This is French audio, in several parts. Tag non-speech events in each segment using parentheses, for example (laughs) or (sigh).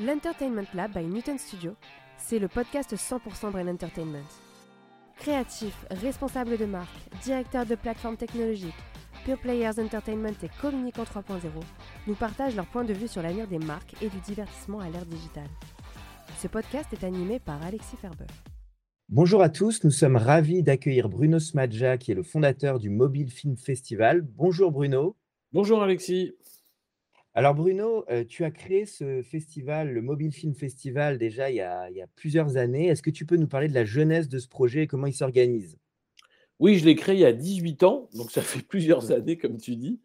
L'Entertainment Lab by Newton Studio, c'est le podcast 100% Brain Entertainment. Créatifs, responsables de marque, directeurs de plateformes technologiques, Pure Players Entertainment et Communicant 3.0 nous partagent leur point de vue sur l'avenir des marques et du divertissement à l'ère digitale. Ce podcast est animé par Alexis Ferber. Bonjour à tous, nous sommes ravis d'accueillir Bruno Smadja, qui est le fondateur du Mobile Film Festival. Bonjour Bruno. Bonjour Alexis. Alors Bruno, euh, tu as créé ce festival, le Mobile Film Festival, déjà il y a, il y a plusieurs années. Est-ce que tu peux nous parler de la jeunesse de ce projet et comment il s'organise? Oui, je l'ai créé il y a 18 ans, donc ça fait (laughs) plusieurs années, comme tu dis,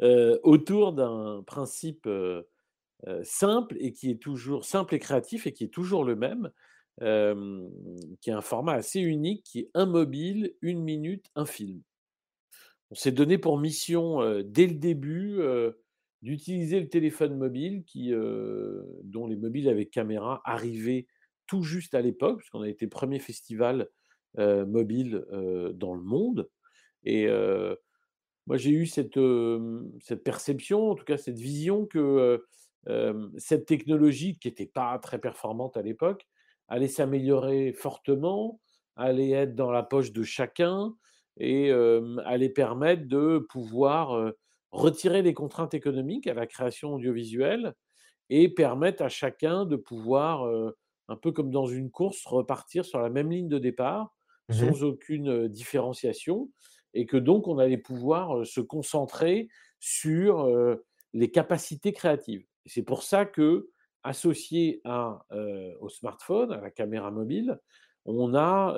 euh, autour d'un principe euh, simple et qui est toujours simple et créatif et qui est toujours le même, qui est un format assez unique, qui est un mobile, une minute, un film. On s'est donné pour mission dès le début d'utiliser le téléphone mobile, qui, euh, dont les mobiles avec caméra arrivaient tout juste à l'époque, puisqu'on a été le premier festival euh, mobile euh, dans le monde. Et moi, j'ai eu cette, cette perception, en tout cas cette vision que cette technologie, qui n'était pas très performante à l'époque, allait s'améliorer fortement, allait être dans la poche de chacun et allait permettre de pouvoir retirer les contraintes économiques à la création audiovisuelle et permettre à chacun de pouvoir, euh, un peu comme dans une course, repartir sur la même ligne de départ Mhm. sans aucune différenciation et que donc on allait pouvoir se concentrer sur euh, les capacités créatives. C'est pour ça que, associé à, euh, au smartphone, à la caméra mobile, on a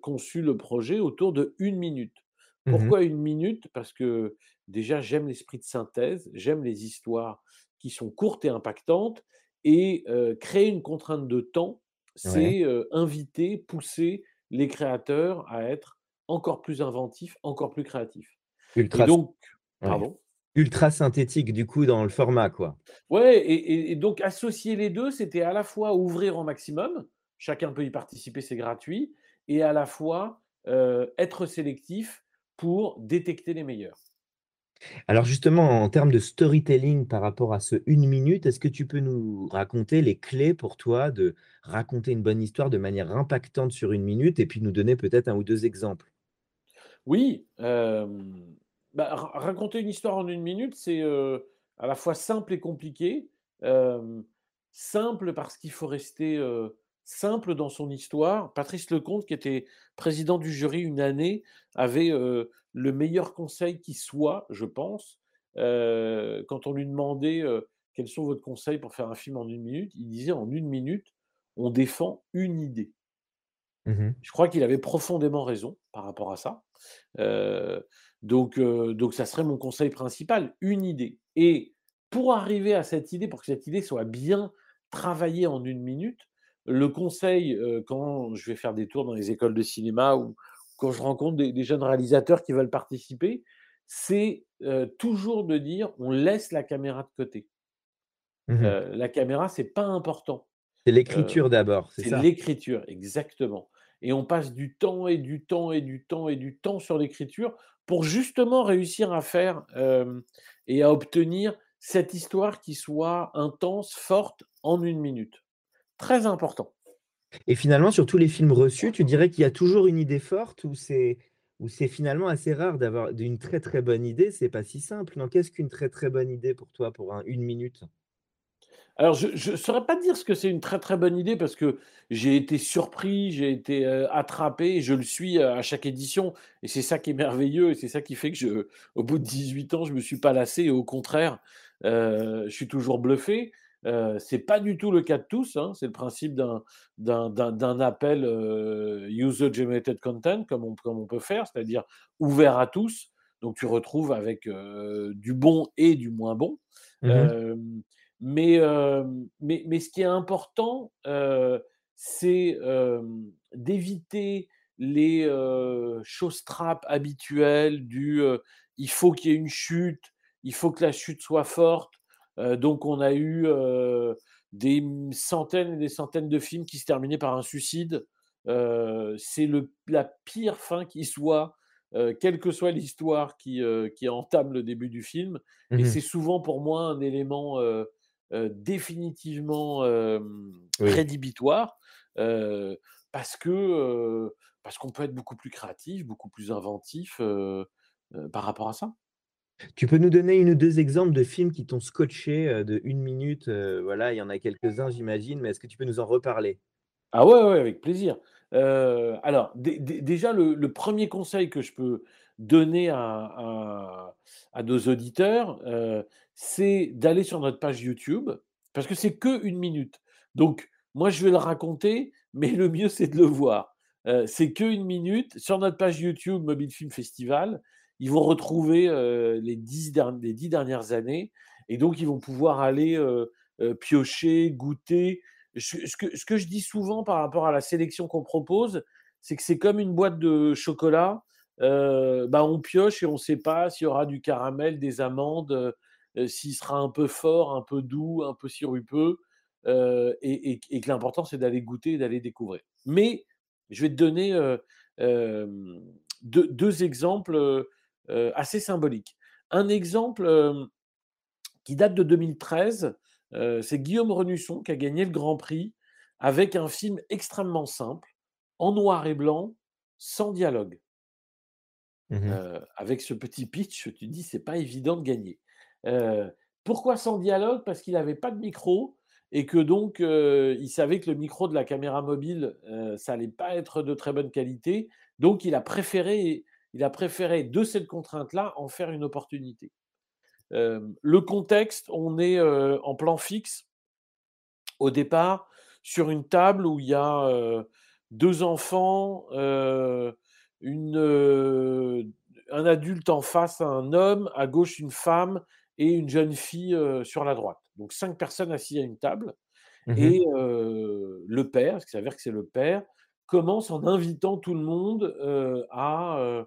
conçu le projet autour de une minute. Mhm. Pourquoi une minute? Parce que déjà, j'aime l'esprit de synthèse, j'aime les histoires qui sont courtes et impactantes, et euh, créer une contrainte de temps, Ouais. c'est euh, inviter, pousser les créateurs à être encore plus inventifs, encore plus créatifs. Et Ultra, donc, ouais. pardon? Ultra synthétique du coup dans le format quoi. Ouais, et, et- et donc associer les deux, c'était à la fois ouvrir au maximum, chacun peut y participer, c'est gratuit, et à la fois euh, être sélectif pour détecter les meilleurs. Alors justement, en termes de storytelling par rapport à ce une minute, est-ce que tu peux nous raconter les clés pour toi de raconter une bonne histoire de manière impactante sur une minute et puis nous donner peut-être un ou deux exemples? Oui, euh, bah, ra- raconter une histoire en une minute, c'est euh, à la fois simple et compliqué. Euh, simple parce qu'il faut rester simple dans son histoire. Patrice Lecomte, qui était président du jury une année, avait euh, le meilleur conseil qui soit, je pense. Euh, quand on lui demandait euh, quels sont vos conseils pour faire un film en une minute, il disait en une minute, on défend une idée. Mhm. Je crois qu'il avait profondément raison par rapport à ça. Donc, donc, ça serait mon conseil principal, une idée. Et pour arriver à cette idée, pour que cette idée soit bien travaillée en une minute, le conseil, euh, quand je vais faire des tours dans les écoles de cinéma ou quand je rencontre des, des jeunes réalisateurs qui veulent participer, c'est euh, toujours de dire on laisse la caméra de côté. Euh, la caméra, c'est pas important. C'est l'écriture d'abord, c'est c'est ça? l'écriture, exactement. Et on passe du temps et du temps et du temps et du temps sur l'écriture pour justement réussir à faire et à obtenir cette histoire qui soit intense, forte, en une minute. Très important. Et finalement, sur tous les films reçus, tu dirais qu'il y a toujours une idée forte ou c'est ou c'est finalement assez rare d'avoir d'une très très bonne idée, c'est pas si simple, non? Qu'est-ce qu'une très très bonne idée pour toi pour un une minute? Alors, je ne saurais pas dire ce que c'est une très très bonne idée parce que j'ai été surpris, j'ai été euh, attrapé, je le suis euh, à chaque édition. Et c'est ça qui est merveilleux et c'est ça qui fait que, je, au bout de 18 ans, je ne me suis pas lassé et au contraire, euh, je suis toujours bluffé. Euh, c'est pas du tout le cas de tous. hein. C'est le principe d'un, appel euh, user-generated content, comme on, comme on peut faire, c'est-à-dire ouvert à tous. donc tu retrouves avec du bon et du moins bon. Mmh mais, mais, mais ce qui est important, c'est d'éviter les choses trappes habituelles du il faut qu'il y ait une chute, il faut que la chute soit forte. Donc on a eu des centaines et des centaines de films qui se terminaient par un suicide. c'est la pire fin qui soit, quelle que soit l'histoire qui, qui entame le début du film. Et mmh c'est souvent pour moi un élément définitivement Oui. rédhibitoire parce que parce qu'on peut être beaucoup plus créatif, beaucoup plus inventif par rapport à ça. Tu peux nous donner une ou 2 exemples de films qui t'ont scotché, heu, de 1 minute, heu, voilà, il y en a quelques-uns j'imagine, mais est-ce que tu peux nous en reparler? Ah ouais, ouais, avec plaisir. Heu, alors dé dé déjà le 1 conseil que je peux donner à à à nos auditeurs, c'est d'aller sur notre page YouTube parce que c'est que 1 minute. Donc moi je vais le raconter, mais le mieux c'est de le voir. C'est que 1 minute sur notre page YouTube Mobile Film Festival. Ils vont retrouver, heu, les 10 dern les 10 dernières années et donc ils vont pouvoir aller, heu heu, piocher, goûter. Ce que je dis souvent par rapport à la sélection qu'on propose, c'est que c'est comme une boîte de chocolat, bah, on pioche et on ne sait pas s'il y aura du caramel, des amandes, s'il sera un peu fort, un peu doux, un peu sirupeux, heu et que l'important c'est d'aller goûter et d'aller découvrir. Mais je vais te donner, heu, hem, 2- 2 exemples, assez symboliques. Un exemple, hem, qui date de 2013, heu, c'est Guillaume Renusson qui a gagné le grand prix avec un film extrêmement simple, en noir et blanc, sans dialogue. Mmh avec ce petit pitch, tu te dis: «C'est pas évident de gagner». Pourquoi sans dialogue? Parce qu'il avait pas de micro et que donc, il savait que le micro de la caméra mobile, ça allait pas être de très bonne qualité. Donc il a préféré il a préféré de cette contrainte-là, en faire une opportunité. Le contexte, on est, en plan fixe au départ, sur une table où il y a, heu, 2 enfants, une, un adulte en face, un homme, à gauche une femme et une jeune fille, sur la droite. Donc 5 personnes assises à une table Mmh mh. et le père, parce qu'il s'avère que c'est le père, commence en invitant tout le monde, à,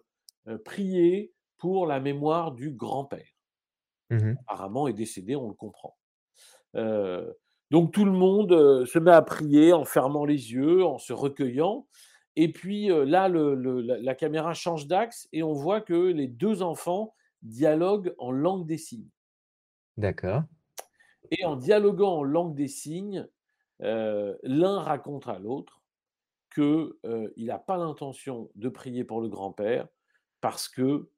prier pour la mémoire du grand-père. Mmh mh. Apparemment est décédé, on le comprend. Heu, donc tout le monde, heu, se met à prier en fermant les yeux, en se recueillant et puis, là, le le la la caméra change d'axe et on voit que les 2 enfants dialoguent en langue des signes D'accord. et en dialoguant en langue des signes, l'un raconte à l'autre que, heu, il a pas l'intention de prier pour le grand-père parce que,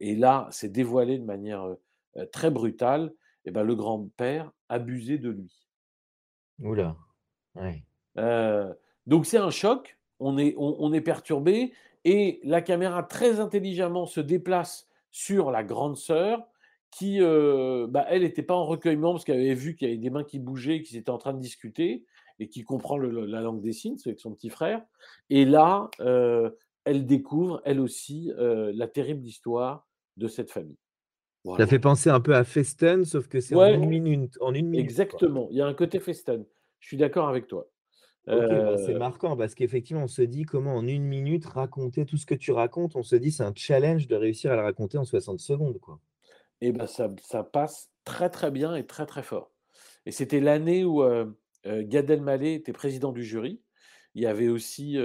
et là, c'est dévoilé de manière, très brutale et bah, le grand-père abusait de lui. Ouh là, ouais. Donc c'est un choc, on est on on est perturbé et la caméra très intelligemment se déplace sur la grande sœur qui, bah, elle était pas en recueillement parce qu'elle avait vu qu'il y avait des mains qui bougeaient, qu'ils étaient en train de discuter et qui comprend le la langue des signes, c'est avec son petit frère et là, elle découvre elle aussi, la terrible histoire de cette famille. Ça fait penser un peu à Festen, sauf que c'est en 1 minute en 1 minute, quoi. exactement, il y a un côté festen. Je suis d'accord avec toi. Bah, c'est Heu marquant parce qu'effectivement, on se dit: «Comment en 1 minute raconter tout ce que tu racontes?» on se dit: «C'est un challenge de réussir à le raconter en 60 secondes, quoi». Et bah, ça ça passe très, très bien et très, très fort. Et c'était l'année où, heu, Gad Elmaleh était président du jury. Il y avait aussi,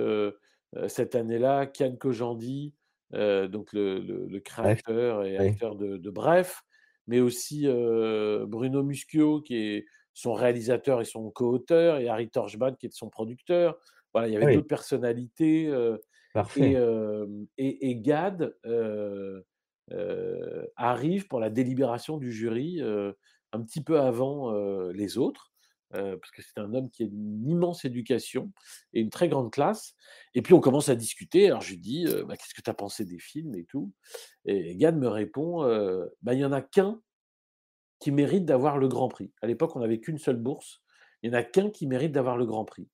cette année-là, Kian Kojandi, heu, donc le le le Bref, créateur et oui. acteur de de Bref, mais aussi, heu, Bruno Muschio qui est son réalisateur et son coauteur et Harry Torchman qui est son producteur. Voilà, il y avait Oui, d'autres personnalités, et Gad, arrive pour la délibération du jury, un petit peu avant, les autres, heu, parce que c'est un homme qui a une immense éducation et une très grande classe et puis on commence à discuter. Alors je lui dis, heu: «Bah, qu'est-ce que tu as pensé des films et tout?» et Gad me répond, heu: «Bah, il y en a qu'un qui mérite d'avoir le grand prix». À l'époque, on n'avait qu'une seule bourse. Il y en a qu'un qui mérite d'avoir le grand prix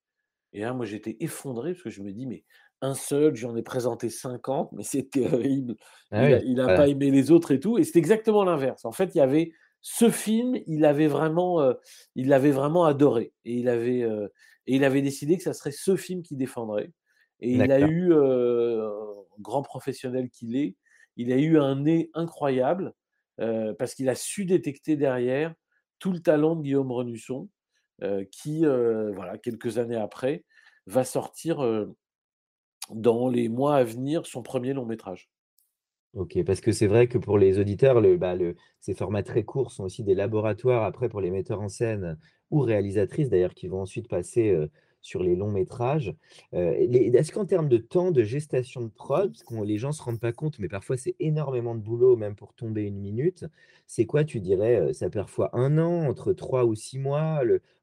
et là, moi, j'étais effondré parce que je me dis: «Mais un seul, j'en ai présenté 50, mais c'est (laughs) terrible. Ah Il oui, il a pas aimé les autres et tout et c'est exactement l'inverse. En fait, il y avait ce film, il avait vraiment, il l'avait vraiment adoré et il avait, heu et il avait décidé que ça serait ce film qu'il défendrait et il a eu, heu, grand professionnel qu'il est, il a eu un nez incroyable, parce qu'il a su détecter derrière tout le talent de Guillaume Renusson, qui, voilà, quelques années après, va sortir, dans les mois à venir, son premier long métrage. OK, parce que c'est vrai que pour les auditeurs, bah, ces formats très courts sont aussi des laboratoires après pour les metteurs en scène ou réalisatrices d'ailleurs qui vont ensuite passer, heu, sur les longs métrages. Les est-ce qu'en termes de temps de gestation de prod, parce qu'on les gens se rendent pas compte, mais parfois c'est énormément de boulot même pour tomber une minute. C'est quoi tu dirais, ça parfois un an, entre 3 ou 6 mois,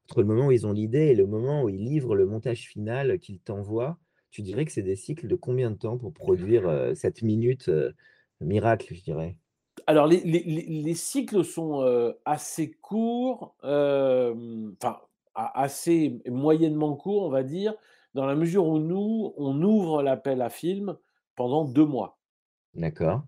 entre le moment où ils ont l'idée et le moment où ils livrent le montage final qu'ils t'envoient? Tu dirais que c'est des cycles de combien de temps pour produire, cette minute, miracle, je dirais? Alors les les les les cycles sont, heu, assez courts, hem, enfin, assez moyennement courts, on va dire, dans la mesure où nous, on ouvre l'appel à films pendant 2 mois. D'accord.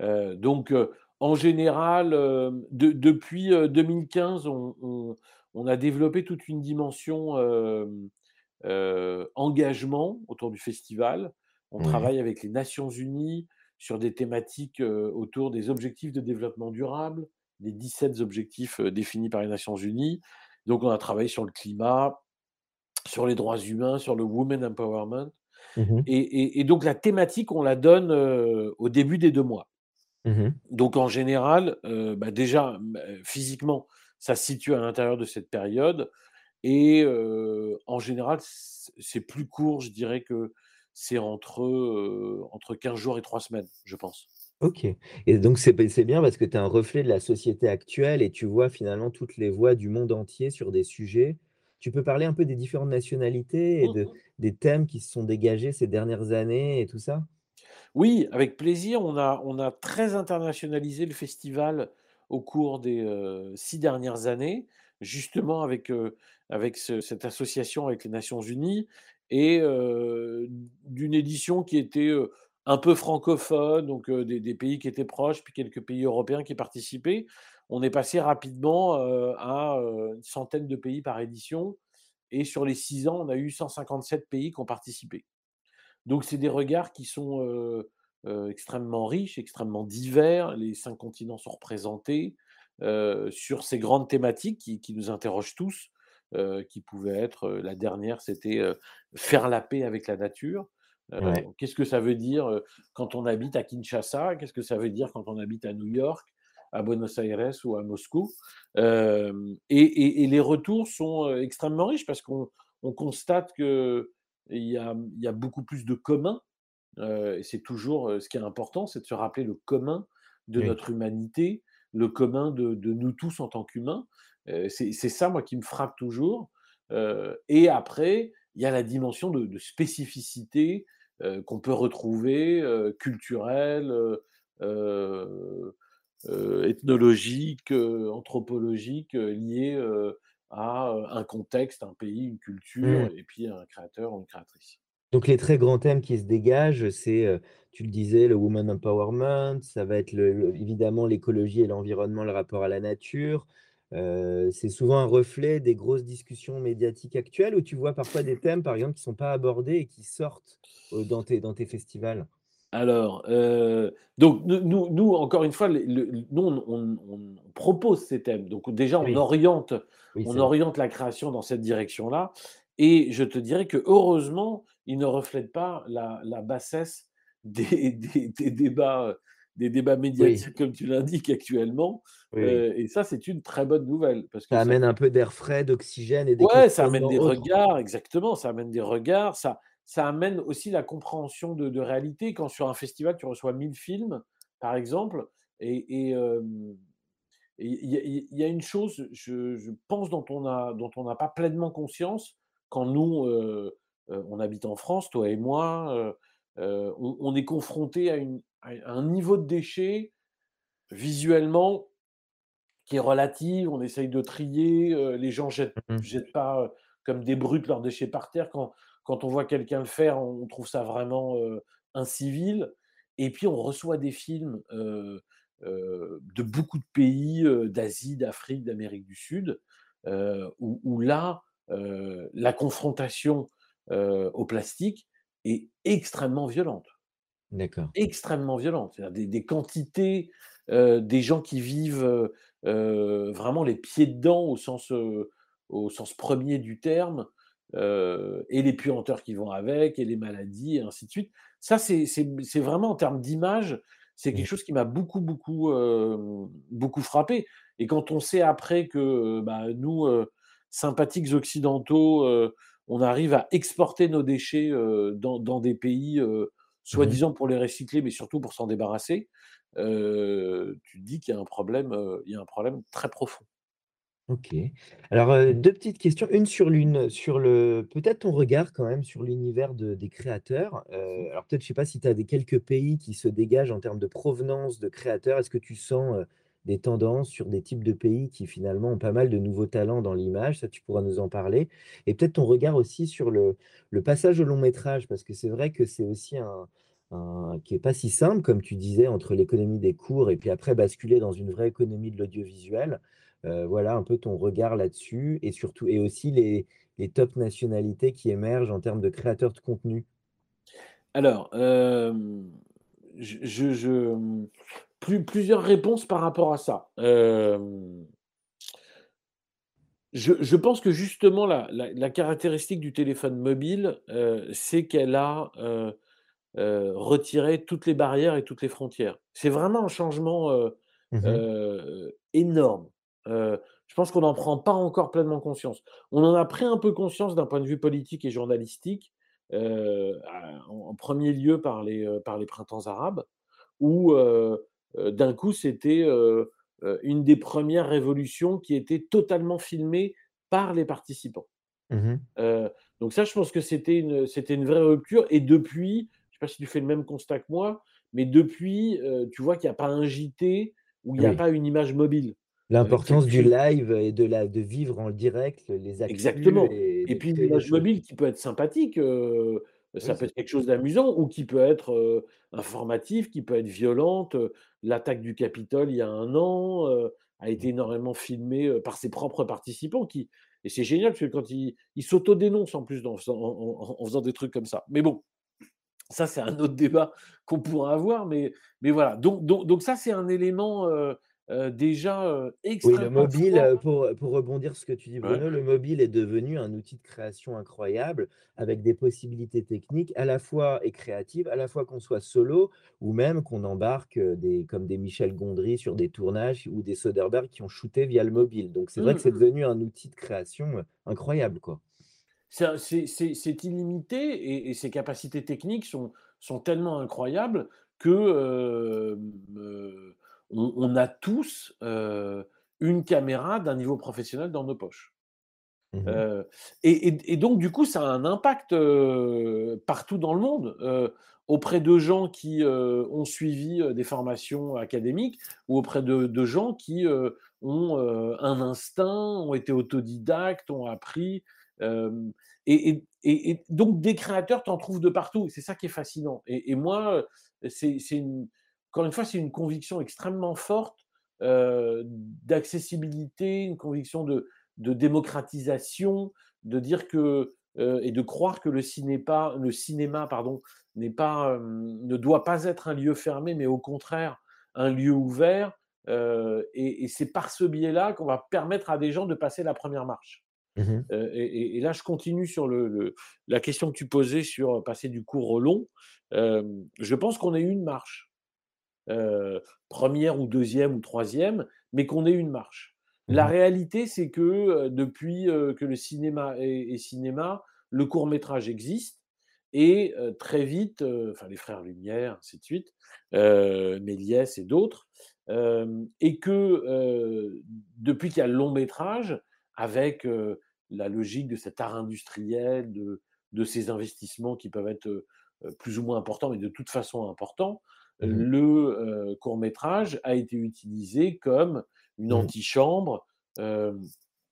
Heu, donc, en général, de depuis, heu, 2015, on on on a développé toute une dimension, engagement autour du festival. On travaille avec les Nations unies sur des thématiques, autour des objectifs de développement durable, les 17 objectifs, définis par les Nations unies. Donc on a travaillé sur le climat, sur les droits humains, sur le women empowerment Mmh mh. et et et donc la thématique, on la donne, au début des 2 mois. Mmh mh. Donc en général, bah, déjà, heu, physiquement, ça se situe à l'intérieur de cette période et en général, c'est plus court, je dirais que c'est entre, entre 15 jours et 3 semaines, je pense. OK et donc c'est bien parce que tu es un reflet de la société actuelle et tu vois finalement toutes les voix du monde entier sur des sujets. Tu peux parler un peu des différentes nationalités et Mmh de des thèmes qui se sont dégagés ces dernières années et tout ça? Oui, avec plaisir. On a on a très internationalisé le festival au cours des, 6 dernières années, justement avec, avec ce cette association avec les Nations unies et d'une édition qui était, un peu francophone, donc des pays qui étaient proches, puis quelques pays européens qui participaient. On est passé rapidement, à, une centaine de pays par édition et sur les 6 ans, on a eu 157 pays qui ont participé. Donc c'est des regards qui sont, extrêmement riches, extrêmement divers. Les 5 continents sont représentés, sur ces grandes thématiques qui nous interrogent tous, heu, qui pouvaient être, la dernière, c'était, faire la paix avec la nature. Ouais. qu'est-ce que ça veut dire, quand on habite à Kinshasa? Qu'est-ce que ça veut dire quand on habite à New York, à Buenos Aires ou à Moscou? Et et et les retours sont, extrêmement riches parce qu'on on constate qu'il y a, y a beaucoup plus de commun Heu et c'est toujours, ce qui est important, c'est de se rappeler le commun de Oui. notre humanité, le commun de de nous tous en tant qu'humains. C'est ça, moi, qui me frappe toujours. Et après, il y a la dimension de de spécificité, qu'on peut retrouver, culturelle, ethnologique, anthropologique, liée, à, un contexte, un pays, une culture Mmh. et puis un créateur ou une créatrice. Donc les très grands thèmes qui se dégagent, c'est, tu le disais, le woman empowerment, ça va être le évidemment l'écologie et l'environnement, le rapport à la nature. C'est souvent un reflet des grosses discussions médiatiques actuelles ou tu vois parfois des thèmes, par exemple, qui ne sont pas abordés et qui sortent, dans tes dans tes festivals? Alors, donc nous encore une fois, le nous on on on propose ces thèmes. Donc déjà on Oui, oriente oui, on vrai. oriente la création dans cette direction-là et je te dirais que heureusement, ils ne reflètent pas la la bassesse des (laughs) des des débats, des débats Oui, médiatiques comme tu l'indiques actuellement, oui, heu et ça c'est une très bonne nouvelle parce que Ça ça amène un peu d'air frais, d'oxygène et des Ouais, ça amène des autres. regards, exactement, ça amène des regards, ça ça amène aussi la compréhension de de réalité. Quand sur un festival, tu reçois 1000 films, par exemple et il y a il y a une chose, je je pense, dont on a dont on n'a pas pleinement conscience quand nous, heu heu, on habite en France, toi et moi, on on est confronté à une à un niveau de déchets, visuellement, qui est relative, on essaye de trier, heu, les gens jettent Mmh jettent pas, heu, comme des brutes leurs déchets par terre. Quand quand on voit quelqu'un le faire, on trouve ça vraiment incivil. Et puis on reçoit des films de beaucoup de pays, d'Asie, d'Afrique, d'Amérique du Sud, où, là, la confrontation au plastique est extrêmement violente. Extrêmement violente. Des, des quantités, des gens qui vivent vraiment les pieds dedans au sens, au sens premier du terme, et les puanteurs qui vont avec, et les maladies, et ainsi de suite. Ça, c'est vraiment en termes d'image, c'est quelque chose qui m'a beaucoup, beaucoup, beaucoup frappé. Et quand on sait après que bah, nous, sympathiques occidentaux, on arrive à exporter nos déchets dans, des pays, soi-disant pour les recycler, mais surtout pour s'en débarrasser, tu te dis qu'il y a un problème, il y a un problème très profond. OK. Alors, heu, 2 petites questions, une sur l'une sur le peut-être ton regard quand même sur l'univers de des créateurs. Heu, alors peut-être, je sais pas si tu as des quelques pays qui se dégagent en termes de provenance de créateurs. Est-ce que tu sens, des tendances sur des types de pays qui finalement ont pas mal de nouveaux talents dans l'image? Ça, tu pourras nous en parler et peut-être ton regard aussi sur le passage au long métrage parce que c'est vrai que c'est aussi un qui est pas si simple comme tu disais entre l'économie des cours et puis après basculer dans une vraie économie de l'audiovisuel. Euh, voilà un peu ton regard là-dessus et surtout et aussi les, top nationalités qui émergent en termes de créateurs de contenu. Alors, euh, je, plus, plusieurs réponses par rapport à ça. Euh, je, je, pense que justement, la, la, caractéristique du téléphone mobile, c'est qu'elle a retiré toutes les barrières et toutes les frontières. C'est vraiment un changement mmh énorme je pense qu'on n'en prend pas encore pleinement conscience. On en a pris un peu conscience d'un point de vue politique et journalistique, en, premier lieu par les, par les printemps arabes, où d'un coup c'était une des premières révolutions qui était totalement filmée par les participants. Mmh donc ça, je pense que c'était une, c'était une vraie rupture. Et depuis, je ne sais pas si tu fais le même constat que moi, mais depuis, tu vois qu'il n'y a pas un JT où il n'y a pas une image mobile. L'importance du live et de la de vivre en direct les actus Exactement et puis une image mobile qui peut être sympathique, ça peut être quelque chose d'amusant ou qui peut être, informatif, qui peut être violente, l'attaque du Capitole il y a un an, a été énormément filmée, par ses propres participants qui et c'est génial parce que quand ils ils s'autodénoncent en plus en en faisant des trucs comme ça. Mais bon, ça c'est un autre débat qu'on pourra avoir mais mais voilà. Donc donc donc ça c'est un élément, déjà Oui, le mobile, pour, pour rebondir sur ce que tu dis, Bruno, le mobile est devenu un outil de création incroyable avec des possibilités techniques à la fois et créatives, à la fois qu'on soit solo ou même qu'on embarque des, comme des Michel Gondry sur des tournages ou des Soderbergh qui ont shooté via le mobile. Donc c'est vrai que c'est mmh. devenu un outil de création incroyable. quoi. C'est illimité et, et, ses capacités techniques sont, sont tellement incroyables que on, a tous une caméra d'un niveau professionnel dans nos poches. Mmh et, donc, du coup, ça a un impact partout dans le monde, auprès de gens qui ont suivi des formations académiques ou auprès de, gens qui ont un instinct, ont été autodidactes, ont appris. Et, donc, des créateurs, tu en trouves de partout. C'est ça qui est fascinant. Et, moi, c'est une encore une fois, c'est une conviction extrêmement forte d'accessibilité, une conviction de, démocratisation, de dire que et de croire que le cinéma, le cinéma pardon, n'est pas, ne doit pas être un lieu fermé, mais au contraire un lieu ouvert. et, c'est par ce biais-là qu'on va permettre à des gens de passer la première marche. Mmh et, là, je continue sur le, la question que tu posais sur passer du court au long. je pense qu'on a eu une marche. Euh, première ou deuxième ou troisième, mais qu'on ait une marche. La mmh réalité, c'est que euh, depuis euh, que le cinéma est, cinéma, le court métrage existe et très vite, enfin les frères Lumière, ainsi de suite, Méliès et d'autres, et que depuis qu'il y a le long métrage, avec la logique de cet art industriel, de, de ces investissements qui peuvent être plus ou moins importants, mais de toute façon importants, Mmh le court métrage a été utilisé comme une mmh. antichambre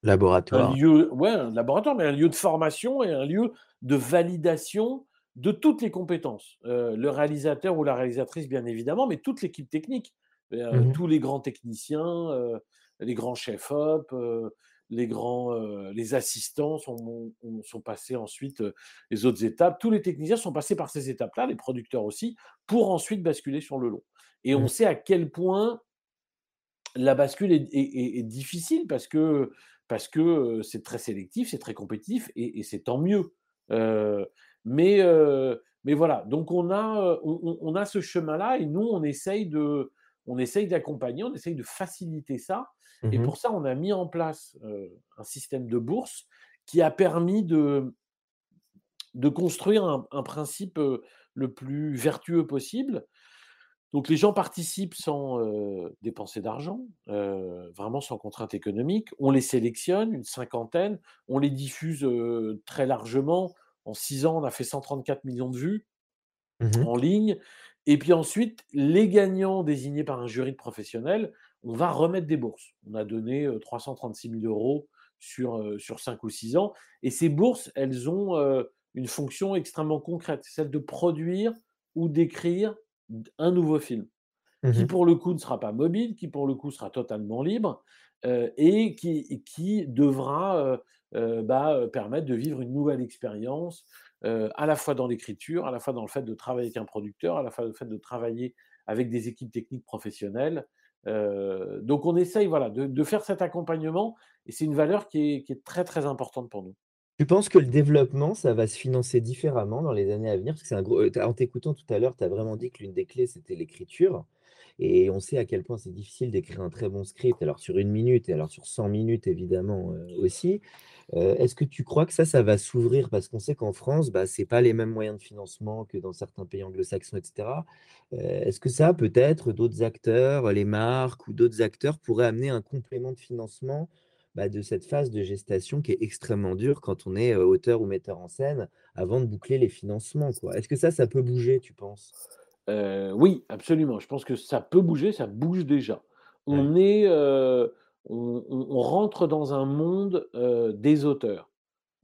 Laboratoire. Un lieu, ouais, un laboratoire, mais un lieu de formation et un lieu de validation de toutes les compétences. Euh, le réalisateur ou la réalisatrice, bien évidemment, mais toute l'équipe technique, euh, Mmh tous les grands techniciens, euh, les grands chefs-op, les grands, les assistants sont, sont passés ensuite les autres étapes. Tous les techniciens sont passés par ces étapes-là, les producteurs aussi, pour ensuite basculer sur le long. Et on Mmh. sait à quel point la bascule est, est- est- est difficile parce que parce que euh, c'est très sélectif, c'est très compétitif et, et c'est tant mieux. Euh, mais euh, mais voilà, donc on a euh, on a ce chemin-là et nous on essaye de on essaye d'accompagner, on essaye de faciliter ça. Et Mmh pour ça, on a mis en place euh, un système de bourse qui a permis de de construire un, un principe euh, le plus vertueux possible. Donc les gens participent sans, dépenser d'argent, vraiment sans contrainte économique. On les sélectionne, une cinquantaine, on les diffuse, très largement. En 6 ans, on a fait 134 millions de vues Mmh en ligne. Et puis ensuite, les gagnants désignés par un jury de professionnels, on va remettre des bourses. On a donné, heu, 336 000 € sur, heu, sur 5 ou 6 ans et ces bourses, elles ont, une fonction extrêmement concrète, celle de produire ou d'écrire un nouveau film qui Mmh pour le coup ne sera pas mobile, qui pour le coup sera totalement libre, et qui devra, bah, permettre de vivre une nouvelle expérience, à la fois dans l'écriture, à la fois dans le fait de travailler avec un producteur, à la fois dans le fait de travailler avec des équipes techniques professionnelles. Heu, donc on essaye voilà de faire cet accompagnement et c'est une valeur qui est très, très importante pour nous. Tu penses que le développement, ça va se financer différemment dans les années à venir? Parce que un gros, tu en t'écoutant tout à l'heure, tu as vraiment dit que l'une des clés, c'était l'écriture et on sait à quel point c'est difficile d'écrire un très bon script, alors sur une minute et alors sur 100 minutes évidemment, heu, aussi. Heu, est-ce que tu crois que ça, ça va s'ouvrir? Parce qu'on sait qu'en France, bah, c'est pas les mêmes moyens de financement que dans certains pays anglo-saxons et cetera. Heu, est-ce que ça, peut-être, d'autres acteurs, les marques ou d'autres acteurs pourraient amener un complément de financement, bah, de cette phase de gestation qui est extrêmement dure quand on est, auteur ou metteur en scène, avant de boucler les financements? Est-ce que ça, ça peut bouger, tu penses? Oui, absolument. Je pense que ça peut bouger, ça bouge déjà. Ouais. On est, on rentre dans un monde, des auteurs.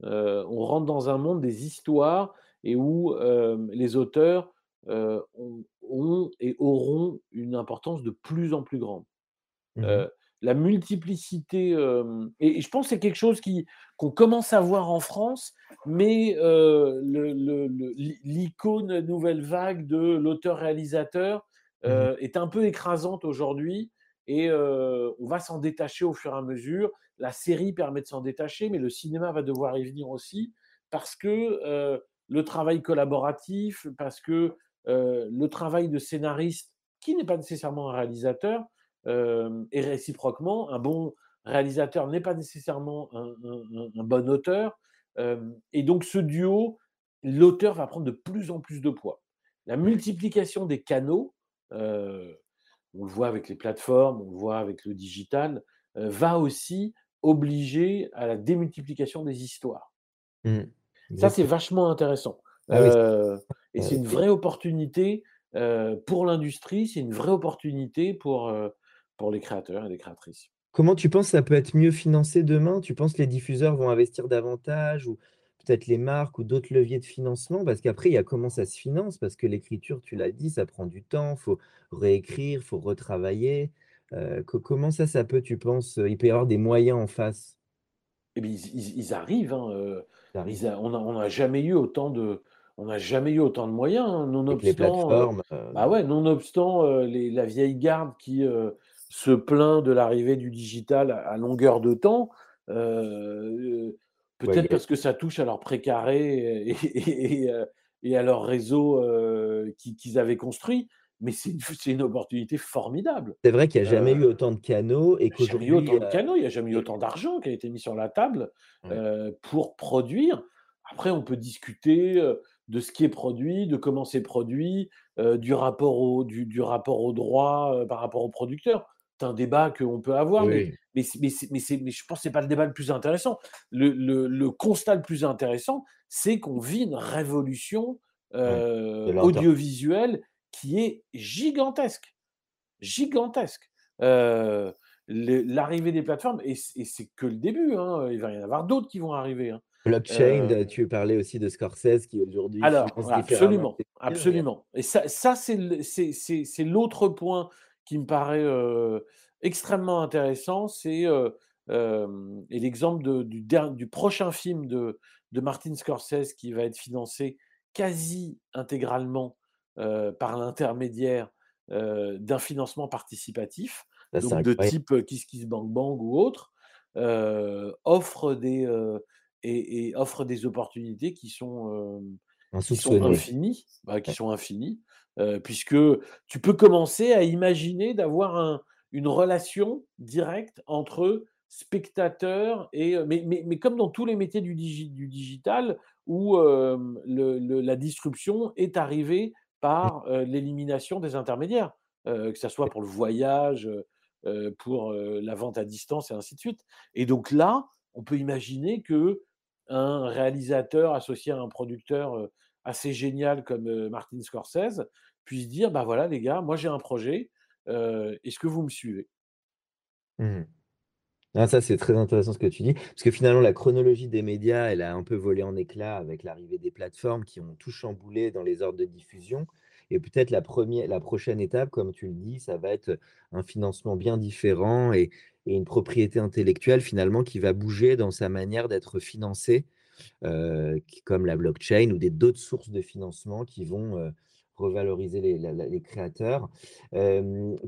On rentre dans un monde des histoires et où, les auteurs, ont ont et auront une importance de plus en plus grande. Mmh la multiplicité, hem et et je pense que c'est quelque chose qui qu'on commence à voir en France, mais heu, le le le l'i l'icône nouvelle vague de l'auteur-réalisateur, Mmh heu, est un peu écrasante aujourd'hui et on va s'en détacher au fur et à mesure. La série permet de s'en détacher, mais le cinéma va devoir y venir aussi parce que, le travail collaboratif, parce que, le travail de scénariste, qui n'est pas nécessairement un réalisateur, Et réciproquement, un bon réalisateur n'est pas nécessairement un un un un bon auteur, et donc ce duo, l'auteur va prendre de plus en plus de poids. La multiplication des canaux, on le voit avec les plateformes, on le voit avec le digital, va aussi obliger à la démultiplication des histoires. Mmh. Ça, c'est vachement intéressant, Ah oui, et c'est une vraie opportunité, pour l'industrie, c'est une vraie opportunité pour, pour les créateurs et les créatrices. comment tu penses ça peut être mieux financé demain? Tu penses que les diffuseurs vont investir davantage ou peut-être les marques ou d'autres leviers de financement? Parce qu'après, il y a comment ça se finance? Parce que l'écriture, tu l'as dit, ça prend du temps, faut réécrire, faut retravailler. Heu, co comment ça, ça peut, tu penses, heu, il peut y avoir des moyens en face? Et bien, ils ils ils arrivent, hein, ils a on a on n'a jamais eu autant de on n'a jamais eu autant de moyens, hein, les nonobstant, heu, plateformes, bah, heu, ouais, nonobstant, heu, les la vieille garde qui, se plaint de l'arrivée du digital à longueur de temps, ouais, il peut-être parce que ça touche à leur précaré et et et heu et à leur réseau, qu'ils avaient construit, mais c'est une opportunité formidable, c'est vrai qu'il y a jamais eu autant de canaux et il n'y a jamais eu qu'aujourd'hui, autant de canaux, il n'y a jamais eu autant d'argent qui a été mis sur la table, ouais, pour produire. Après, on peut discuter, de ce qui est produit, de comment c'est produit, du rapport au du du rapport au droit, par rapport aux producteurs. C'est un débat qu'on peut avoir, oui, mais je pense que c'est pas le débat le plus intéressant. Le le le constat le plus intéressant, c'est qu'on vit une révolution, heu, l'entor audiovisuelle qui est gigantesque. Gigantesque. Heu, l'arrivée des plateformes, et, c'est que le début, hein, il va y en avoir d'autres qui vont arriver. Hein. Blockchain, euh, tu parlais aussi de Scorsese qui aujourd'hui. Alors, absolument, absolument. Et ça, ça c'est l'autre point qui me paraît extrêmement intéressant, c'est et l'exemple du, du, prochain film de, de Martin Scorsese qui va être financé quasi intégralement par l'intermédiaire d'un financement participatif, donc de type Kiss Kiss Bang Bang ou autre, offre des et, offre des opportunités qui sont, qui sont infinies, bah, qui sont infinies, puisque tu peux commencer à imaginer d'avoir une relation directe entre spectateurs et mais, mais, mais, comme dans tous les métiers du, du digital où le, la disruption est arrivée par l'élimination des intermédiaires, que ce soit pour le voyage, pour la vente à distance et ainsi de suite. Et donc là, on peut imaginer que un réalisateur associé à un producteur assez génial comme Martin Scorsese puisse dire bah voilà les gars, moi j'ai un projet, est-ce que vous me suivez? Mmh ah, ça, c'est très intéressant ce que tu dis, parce que finalement, la chronologie des médias, elle a un peu volé en éclats avec l'arrivée des plateformes qui ont tout chamboulé dans les ordres de diffusion. Et peut-être la, première, la prochaine étape, comme tu le dis, ça va être un financement bien différent et, et une propriété intellectuelle finalement qui va bouger dans sa manière d'être financée, euh, comme la blockchain ou d'autres sources de financement qui vont euh, revaloriser les, créateurs.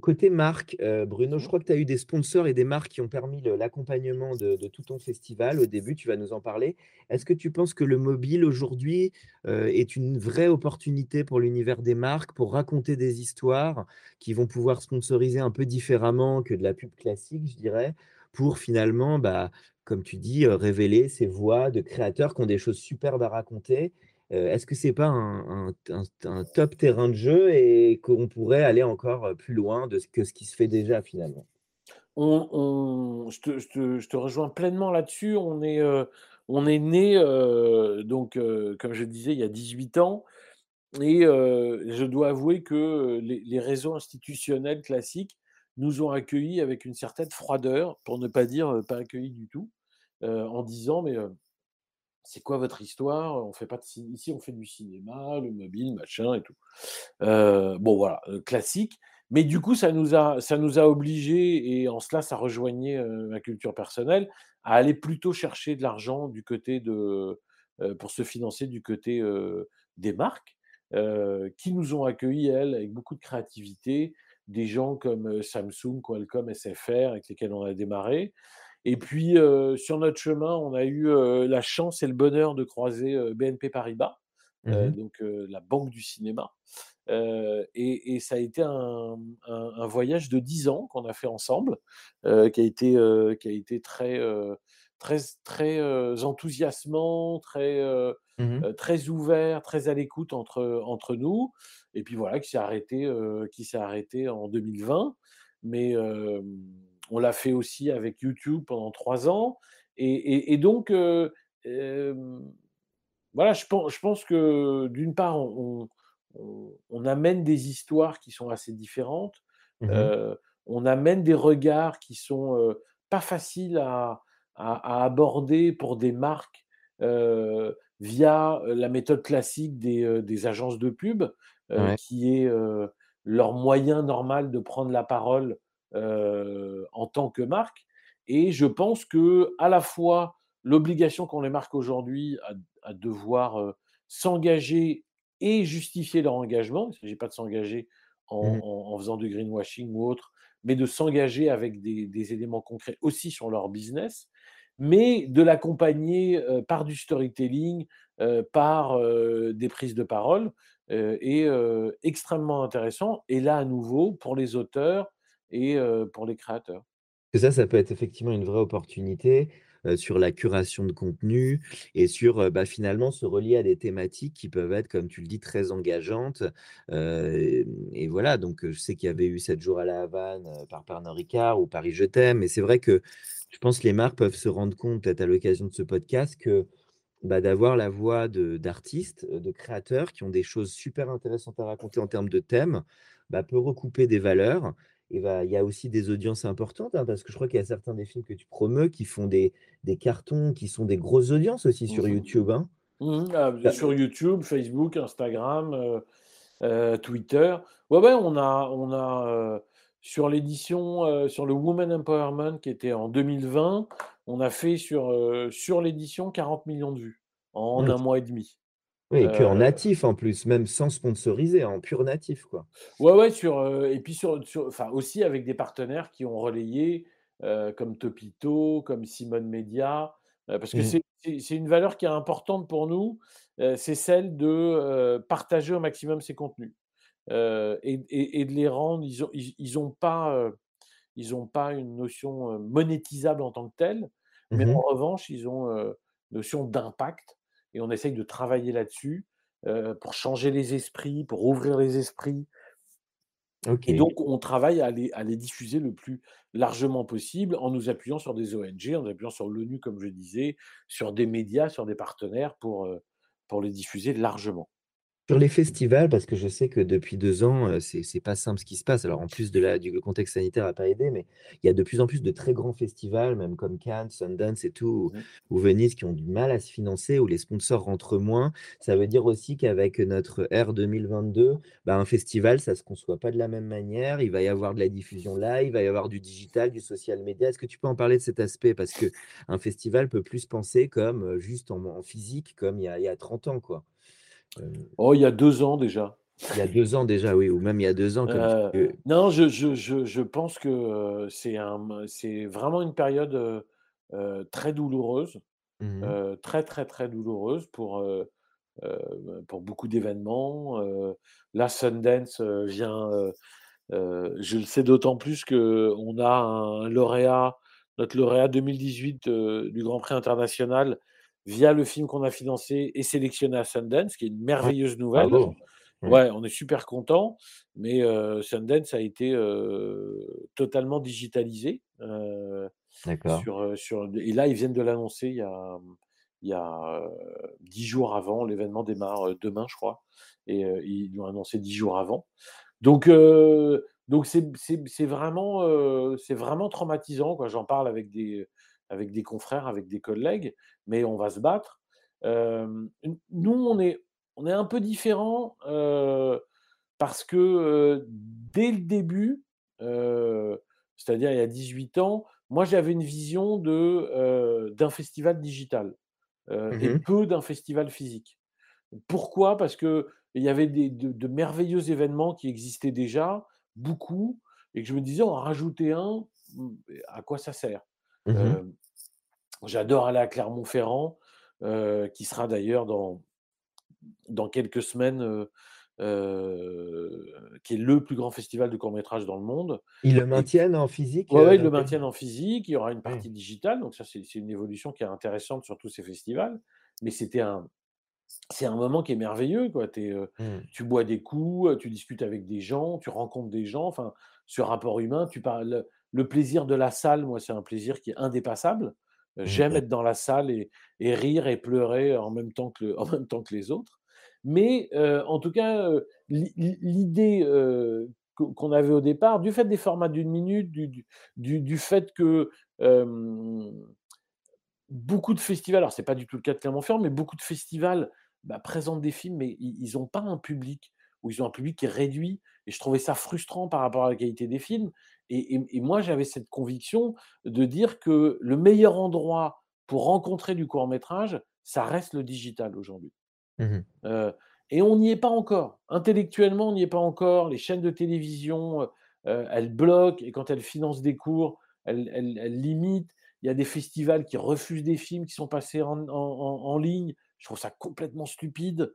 côté marque, Bruno, je crois que tu as eu des sponsors et des marques qui ont permis l'accompagnement de, tout ton festival. Au début, tu vas nous en parler. Est-ce que tu penses que le mobile aujourd'hui est une vraie opportunité pour l'univers des marques, pour raconter des histoires qui vont pouvoir sponsoriser un peu différemment que de la pub classique, je dirais, pour finalement, bah, comme tu dis, révéler ces voix de créateurs qui ont des choses superbes à raconter est-ce que c'est pas un, top terrain de jeu et qu'on pourrait aller encore plus loin de ce que ce qui se fait déjà finalement? Je, te, rejoins pleinement là-dessus. On est, est né, donc, comme je disais, il y a 18 ans. Et je dois avouer que les, réseaux institutionnels classiques nous ont accueillis avec une certaine froideur, pour ne pas dire pas accueillis du tout, en disant mais c'est quoi votre histoire? On fait pas ici, on fait du cinéma, le mobile, machin et tout. bon voilà, classique. Mais du coup, ça nous a, ça nous a obligés, et en cela, ça rejoignait ma culture personnelle, à aller plutôt chercher de l'argent du côté de, pour se financer du côté des marques, qui nous ont accueillis elles avec beaucoup de créativité, des gens comme Samsung, Qualcomm, SFR, avec lesquels on a démarré. Et puis, sur notre chemin, on a eu la chance et le bonheur de croiser BNP Paribas, mmh donc la banque du cinéma. Et, ça a été un, voyage de 10 ans qu'on a fait ensemble, qui, a été, qui a été très, très, très enthousiasmant, très, mmh très ouvert, très à l'écoute entre, entre nous. Et puis voilà, qui s'est arrêté, qui s'est arrêté en 2020. Mais on l'a fait aussi avec YouTube pendant trois ans. Et, donc, voilà, je pense, je pense que d'une part, on, amène des histoires qui sont assez différentes. Mmh on amène des regards qui sont pas faciles à, aborder pour des marques via la méthode classique des, agences de pub, qui est leur moyen normal de prendre la parole en tant que marque. Et je pense que à la fois l'obligation qu'ont les marques aujourd'hui à, devoir s'engager et justifier leur engagement, il ne s'agit pas de s'engager mmh en, faisant du greenwashing ou autre, mais de s'engager avec des, éléments concrets aussi sur leur business, mais de l'accompagner par du storytelling, par des prises de parole, est extrêmement intéressant. Et là, à nouveau, pour les auteurs, et pour les créateurs. Ça, ça peut être effectivement une vraie opportunité sur la curation de contenu et sur bah, finalement se relier à des thématiques qui peuvent être, comme tu le dis, très engageantes. et voilà, donc je sais qu'il y avait eu 7 jours à la Havane par Pernod Ricard ou Paris Je t'aime. Et c'est vrai que je pense que les marques peuvent se rendre compte, peut-être à l'occasion de ce podcast, que bah, d'avoir la voix d'artistes, de, créateurs qui ont des choses super intéressantes à raconter en termes de thèmes, bah, peut recouper des valeurs bah, il y a aussi des audiences importantes, hein, parce que je crois qu'il y a certains des films que tu promeus qui font des des cartons, qui sont des grosses audiences aussi sur Mmh YouTube, hein? Mmh Ah, Bah sur YouTube, Facebook, Instagram, heu heu, Twitter. Ouais, ouais, on a on a, heu, sur l'édition, sur le Women Empowerment qui était en 2020, on a fait sur, sur l'édition 40 millions de vues en mmh, un mois et demi. Oui, que en natif en plus, même sans sponsoriser, en pur natif, quoi. ouais, ouais, sur, heu et puis sur sur enfin aussi avec des partenaires qui ont relayé, heu, comme Topito, comme Simone Média, heu, parce que Mmh. c'est une valeur qui est importante pour nous, c'est celle de, partager au maximum ses contenus. Et et et de les rendre ils ont ils ils ont pas, ils ont pas une notion, monétisable en tant que telle, mais en Mmh revanche, ils ont, heu, notion d'impact et on essaye de travailler là-dessus, pour changer les esprits, pour ouvrir les esprits et donc on travaille à les à les diffuser le plus largement possible en nous appuyant sur des ONG, en nous appuyant sur l'ONU comme je disais, sur des médias, sur des partenaires pour les diffuser largement. Sur les festivals, parce que je sais que depuis 2 ans, heu, c'est c'est pas simple ce qui se passe. Alors en plus de la du contexte sanitaire a pas aidé, mais il y a de plus en plus de très grands festivals, même comme Cannes, Sundance et tout, Mmh ou ou Venise, qui ont du mal à se financer, où les sponsors rentrent moins. Ça veut dire aussi qu'avec notre ère 2022, bah, un festival, ça se conçoit pas de la même manière. Il va y avoir de la diffusion live, il va y avoir du digital, du social media. Est-ce que tu peux en parler de cet aspect? Parce qu'un festival peut plus se penser comme, heu, juste en en physique, comme il y a il y a 30 ans, quoi. Heu Oh, il y a 2 ans déjà. il y a 2 ans déjà, oui, ou même il y a 2 ans comme tu Heu, heu, non, je je je je pense que, heu, c'est un c'est vraiment une période, très douloureuse, mmh très, très, très douloureuse pour, pour beaucoup d'événements, là, Sundance, vient, je le sais d'autant plus qu'on a un lauréat, notre lauréat 2018, heu, du Grand Prix international, via le film qu'on a financé, est sélectionné à Sundance, ce qui est une Ah, merveilleuse nouvelle. Ouais, Ouais, on est super content, mais heu, Sundance a été, heu, totalement digitalisé, heu, d'accord. sur, et là, ils viennent de l'annoncer il y a, il y a, heu, 10 jours avant, l'événement démarre, demain, je crois et ils l'ont annoncé 10 jours avant. Donc donc c'est c'est c'est vraiment, c'est vraiment traumatisant, quoi. J'en parle avec des, avec des confrères, avec des collègues, mais on va se battre. Nous, on est on est un peu différents, heu, parce que, dès le début, c'est-à-dire il y a 18 ans, moi j'avais une vision de, d'un festival digital, Mmh et mh. peu d'un festival physique. Pourquoi? Parce qu'il y avait des de de merveilleux événements qui existaient déjà, beaucoup et que je me disais: «En rajouter un, mmh, à quoi ça sert?» Mmh j'adore aller à Clermont-Ferrand, qui sera d'ailleurs dans dans quelques semaines, qui est le plus grand festival de court métrage dans le monde Ils le maintiennent en physique, heu, ouais, ils le maintiennent en physique, il y aura une oui. partie digitale, donc ça, c'est une évolution qui est intéressante sur tous ces festivals, mais c'était un c'est un moment qui est merveilleux, quoi. Mmh. tu bois des coups, tu discutes avec des gens, tu rencontres des gens, enfin, ce rapport humain, tu parles le le plaisir de la salle, moi, c'est un plaisir qui est indépassable. Mmh, j'aime être dans la salle et rire et pleurer en même temps que (laughs) les autres. Mais, heu, en tout cas, l'idée, qu'on avait au départ, du fait des formats d'une minute, du fait que, Beaucoup de festivals, alors c'est pas du tout le cas de Clermont-Ferrand, mais beaucoup de festivals, bah, présentent des films, mais ils ils ont pas un public, ou ils ont un public qui est réduit et je trouvais ça frustrant par rapport à la qualité des films et et et moi j'avais cette conviction de dire que le meilleur endroit pour rencontrer du court métrage, ça reste le digital aujourd'hui. Mmh mh. Heu et on n'y est pas encore. Intellectuellement, on n'y est pas encore. Les chaînes de télévision, heu heu, elles bloquent et quand elles financent des cours, elles elles elles limitent. Il y a des festivals qui refusent des films qui sont passés en en en en ligne. Je trouve ça complètement stupide.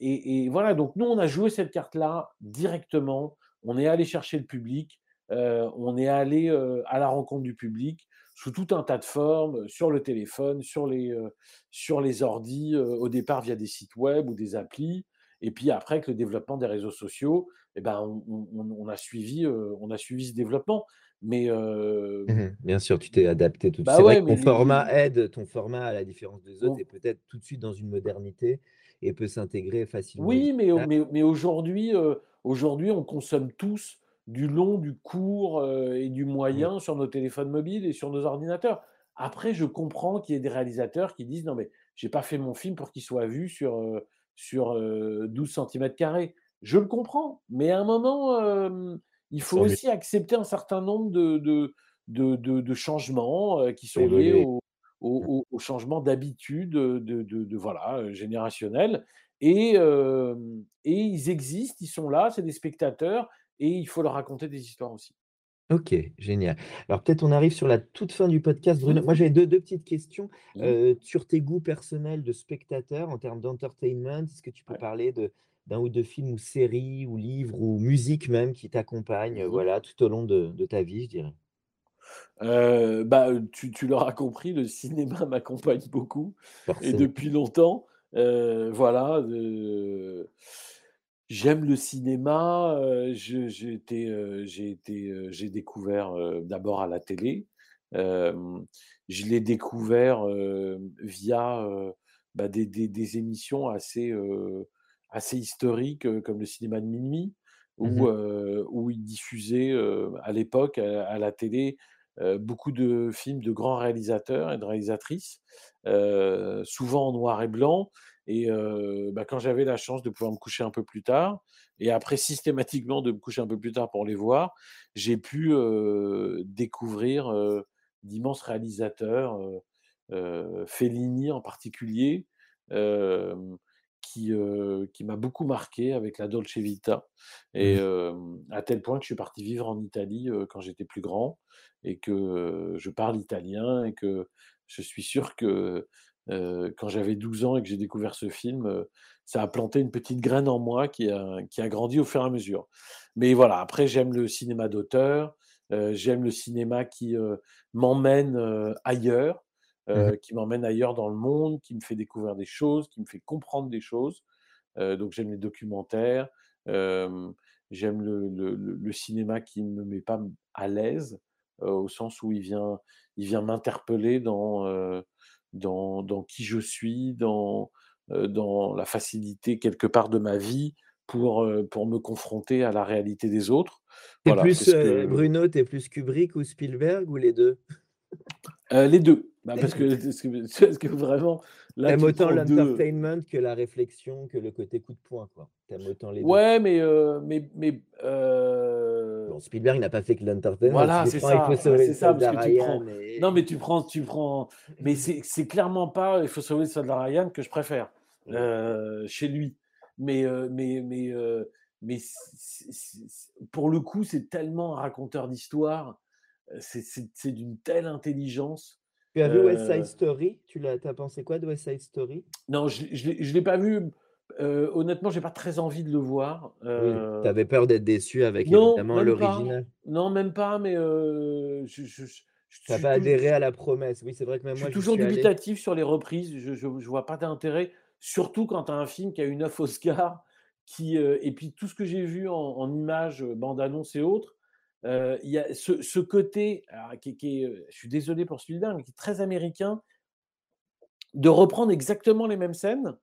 Et voilà, donc nous, on a joué cette carte-là directement. On est allé chercher le public, heu, on est allé, heu, à la rencontre du public sous tout un tas de formes, sur le téléphone, sur les, heu sur les ordis, au départ via des sites web ou des applis et puis après avec le développement des réseaux sociaux et ben, on on on on a suivi, on a suivi ce développement. Mais, Mmh. Bien sûr, tu t'es adapté tout bah, c'est vrai que ton format les aide ton format, à la différence des autres, on est peut-être tout de suite dans une modernité et peut s'intégrer facilement oui, mais mais mais aujourd'hui, heu, aujourd'hui on consomme tous du long, du court et du moyen sur nos téléphones mobiles et sur nos ordinateurs. Après, je comprends qu'il y ait des réalisateurs qui disent non mais j'ai pas fait mon film pour qu'il soit vu sur sur 12 cm carrés. Je le comprends, mais à un moment, il faut aussi accepter un certain nombre de, de, de, changements qui sont liés au, au, au, changement d'habitude de, de, voilà, générationnel. Et, et ils existent, ils sont là, c'est des spectateurs, et il faut leur raconter des histoires aussi. OK, génial. Alors peut-être on arrive sur la toute fin du podcast, Bruno. Moi, j'avais deux, deux petites questions mmh. sur tes goûts personnels de spectateur en termes d'entertainment. Est-ce que tu peux parler de, d'un ou deux films ou séries ou livres ou musique même qui t'accompagnent mmh voilà, tout au long de, de ta vie, je dirais? Bah, tu, tu l'auras (laughs) compris, le cinéma (laughs) m'accompagne beaucoup et depuis longtemps. voilà. J'aime le cinéma. j'ai été, j'ai été, j'ai découvert d'abord à la télé. je l'ai découvert via bah, des, des, des, émissions assez, assez historiques comme le cinéma de minuit, où, mmh où il diffusait à l'époque à, la télé beaucoup de films de grands réalisateurs et de réalisatrices, souvent en noir et blanc. Et bah, quand j'avais la chance de pouvoir me coucher un peu plus tard, et après systématiquement de me coucher un peu plus tard pour les voir, j'ai pu découvrir d'immenses réalisateurs, Fellini en particulier, qui, qui m'a beaucoup marqué avec la Dolce Vita. Et mmh à tel point que je suis parti vivre en Italie quand j'étais plus grand et que je parle italien et que je suis sûr que quand j'avais 12 ans et que j'ai découvert ce film, ça a planté une petite graine en moi qui a, qui a grandi au fur et à mesure. Mais voilà, après, j'aime le cinéma d'auteur, j'aime le cinéma qui m'emmène ailleurs, mmh qui m'emmène ailleurs dans le monde, qui me fait découvrir des choses, qui me fait comprendre des choses. donc j'aime les documentaires, j'aime le, le, le, cinéma qui ne me met pas à l'aise, au sens où il vient, il vient m'interpeller dans dans, dans, qui je suis, dans, dans la facilité quelque part de ma vie pour, pour me confronter à la réalité des autres. T'es plus, Bruno, tu es plus Kubrick ou Spielberg ou les deux? Les deux. Bah, parce, que, (laughs) parce, que, vraiment. T'aimes autant l'entertainment que la réflexion, que le côté coup de poing. quoi. T'aimes autant les deux. Ouais, mais. mais, mais Bon, Spielberg n'a pas fait que l'entertainment. Voilà, c'est ça. C'est ça, parce que tu prends. Non, mais tu prends. Tu prends... Mais c'est clairement pas Il faut sauver le soldat Ryan que je préfère chez lui. Mais, mais, mais, mais pour le coup, c'est tellement un raconteur d'histoire. C'est d'une telle intelligence tu as vu West Side Story? Tu as, pensé quoi de West Side Story? Non, je ne l'ai pas vu. Euh, honnêtement, j'ai pas très envie de le voir. tu avais peur d'être déçu avec évidemment l'original. Non, même pas, mais je, je, tu n'as pas adhéré à la promesse. Oui, c'est vrai que même je moi. Suis toujours dubitatif sur les reprises. Je ne vois pas d'intérêt, surtout quand tu as un film qui a une œuf Oscar. Qui, et puis tout ce que j'ai vu en, en images, bande-annonce et autres, il y a ce, côté, qui, est, je suis désolé pour celui-là, mais qui est très américain, de reprendre exactement les mêmes scènes,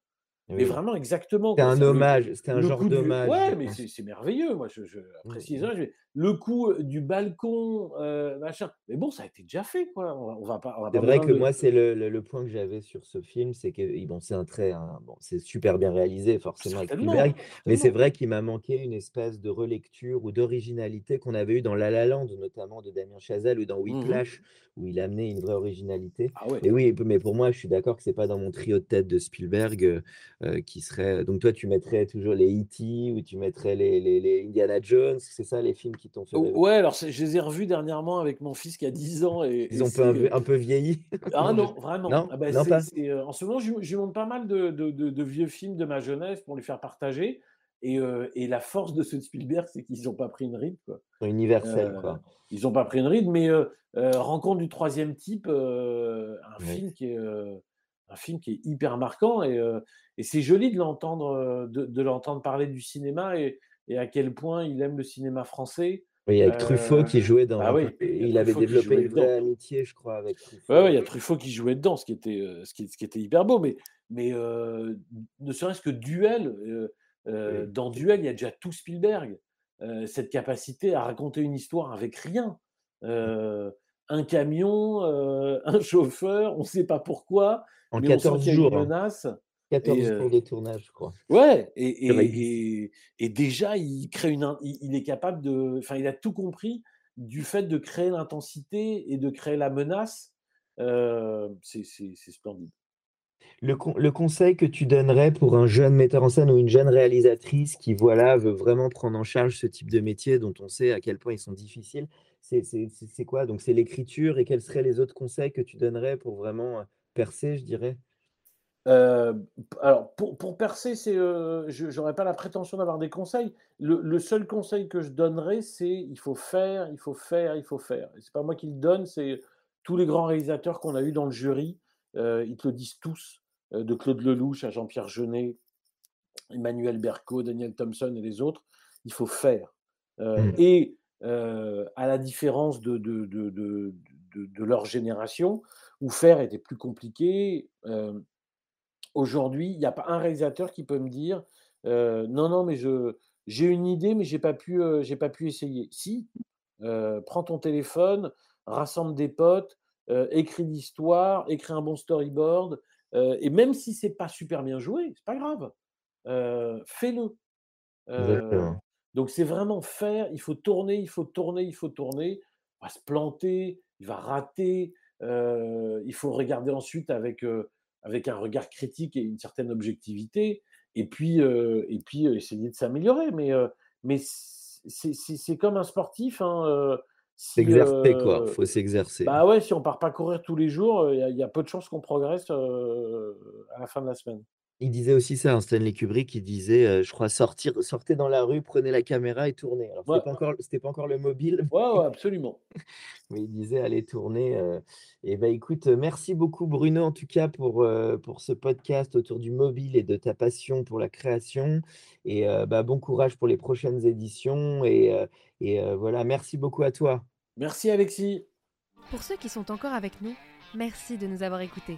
mais vraiment exactement. C'est un hommage, c'était un genre d'hommage. Ouais, mais c'est merveilleux. Moi, je, je précise. Mmh, mmh. Le coup du balcon, machin. Mais bon, ça a été déjà fait, quoi. On va, pas. C'est vrai que moi, c'est le, le, point que j'avais sur ce film, c'est que bon, c'est un trait, bon, c'est super bien réalisé, forcément avec Spielberg, mais c'est vrai qu'il m'a manqué une espèce de relecture ou d'originalité qu'on avait eu dans La La Land, notamment de Damien Chazelle, ou dans mmh Whiplash, où il amenait une vraie originalité. Ah Et oui, mais pour moi, je suis d'accord que c'est pas dans mon trio de tête de Spielberg qui serait. Donc toi, tu mettrais toujours les E.T. ou tu mettrais les, les, les Indiana Jones, c'est ça les films qui t'ont fait. Ouais, alors je les ai revus dernièrement avec mon fils qui a 10 ans. Et, Ils ont un, peu, un peu vieilli? (laughs) Ah non, vraiment. Non, ah bah, non pas? en ce moment, je, je montre pas mal de, de, de, vieux films de ma jeunesse pour les faire partager. Et, et la force de ce Spielberg, c'est qu'ils n'ont pas pris une ride. Quoi. Universel, quoi. Ils n'ont pas pris une ride, mais Rencontre du troisième type, un film qui est un film qui est hyper marquant et, et c'est joli de l'entendre de, de l'entendre parler du cinéma et, et, à quel point il aime le cinéma français. Oui, avec Truffaut qui jouait dans. Ah oui, il avait développé une vraie amitié, je crois, avec Truffaut. Oui, ouais, il y a Truffaut qui jouait dedans, ce qui était, ce qui, ce qui était hyper beau. Mais, mais ne serait-ce que Duel, dans Duel, il y a déjà tout Spielberg. cette capacité à raconter une histoire avec rien. un camion, (laughs) un chauffeur, on ne sait pas pourquoi, en mais 14 on sent jours. Une Hein. menace. 14 jours de tournage, je crois. Ouais, et, et, et, et, déjà, il crée une, il, il est capable de, enfin, il a tout compris du fait de créer l'intensité et de créer la menace. Euh, c'est splendide. Le, le, conseil que tu donnerais pour un jeune metteur en scène ou une jeune réalisatrice qui voilà, veut vraiment prendre en charge ce type de métier dont on sait à quel point ils sont difficiles, c'est quoi? Donc c'est l'écriture et quels seraient les autres conseils que tu donnerais pour vraiment percer, je dirais euh, alors, pour, pour percer, c'est, euh, je n'aurais pas la prétention d'avoir des conseils. Le, le, seul conseil que je donnerais, c'est il faut faire, il faut faire, il faut faire. Ce n'est pas moi qui le donne, c'est tous les grands réalisateurs qu'on a eu dans le jury, euh, ils te le disent tous, euh, de Claude Lelouch à Jean-Pierre Jeunet, Emmanuel Berco, Daniel Thompson et les autres. Il faut faire. Mmh. Et à la différence de, de, de, de, de leur génération, où faire était plus compliqué aujourd'hui, il n'y a pas un réalisateur qui peut me dire euh, non, non, mais je, j'ai une idée, mais j'ai pas pu, euh, j'ai pas pu essayer. Si, prends ton téléphone, rassemble des potes, écris l'histoire, écris un bon storyboard, et même si c'est pas super bien joué, c'est pas grave, fais-le. donc c'est vraiment faire. Il faut tourner, il faut tourner, il faut tourner. Il va se planter, il va rater. il faut regarder ensuite avec avec un regard critique et une certaine objectivité, et puis, euh, et puis essayer de s'améliorer. Mais, mais c'est comme un sportif. Hein, si, s'exercer, quoi. Il faut s'exercer. Bah ouais, si on part pas courir tous les jours, il y, y, a peu de chances qu'on progresse à la fin de la semaine. Il disait aussi ça, hein, Stanley Kubrick, il disait, je crois, sortir, sortez dans la rue, prenez la caméra et tournez. Alors, c'était pas encore, c'était pas encore le mobile. Ouais, ouais absolument. (laughs) mais il disait, allez tourner. Et ben, écoute, merci beaucoup, Bruno, en tout cas, pour, pour ce podcast autour du mobile et de ta passion pour la création. Et bah, bon courage pour les prochaines éditions. Et, et voilà, merci beaucoup à toi. Merci, Alexis. Pour ceux qui sont encore avec nous, merci de nous avoir écoutés.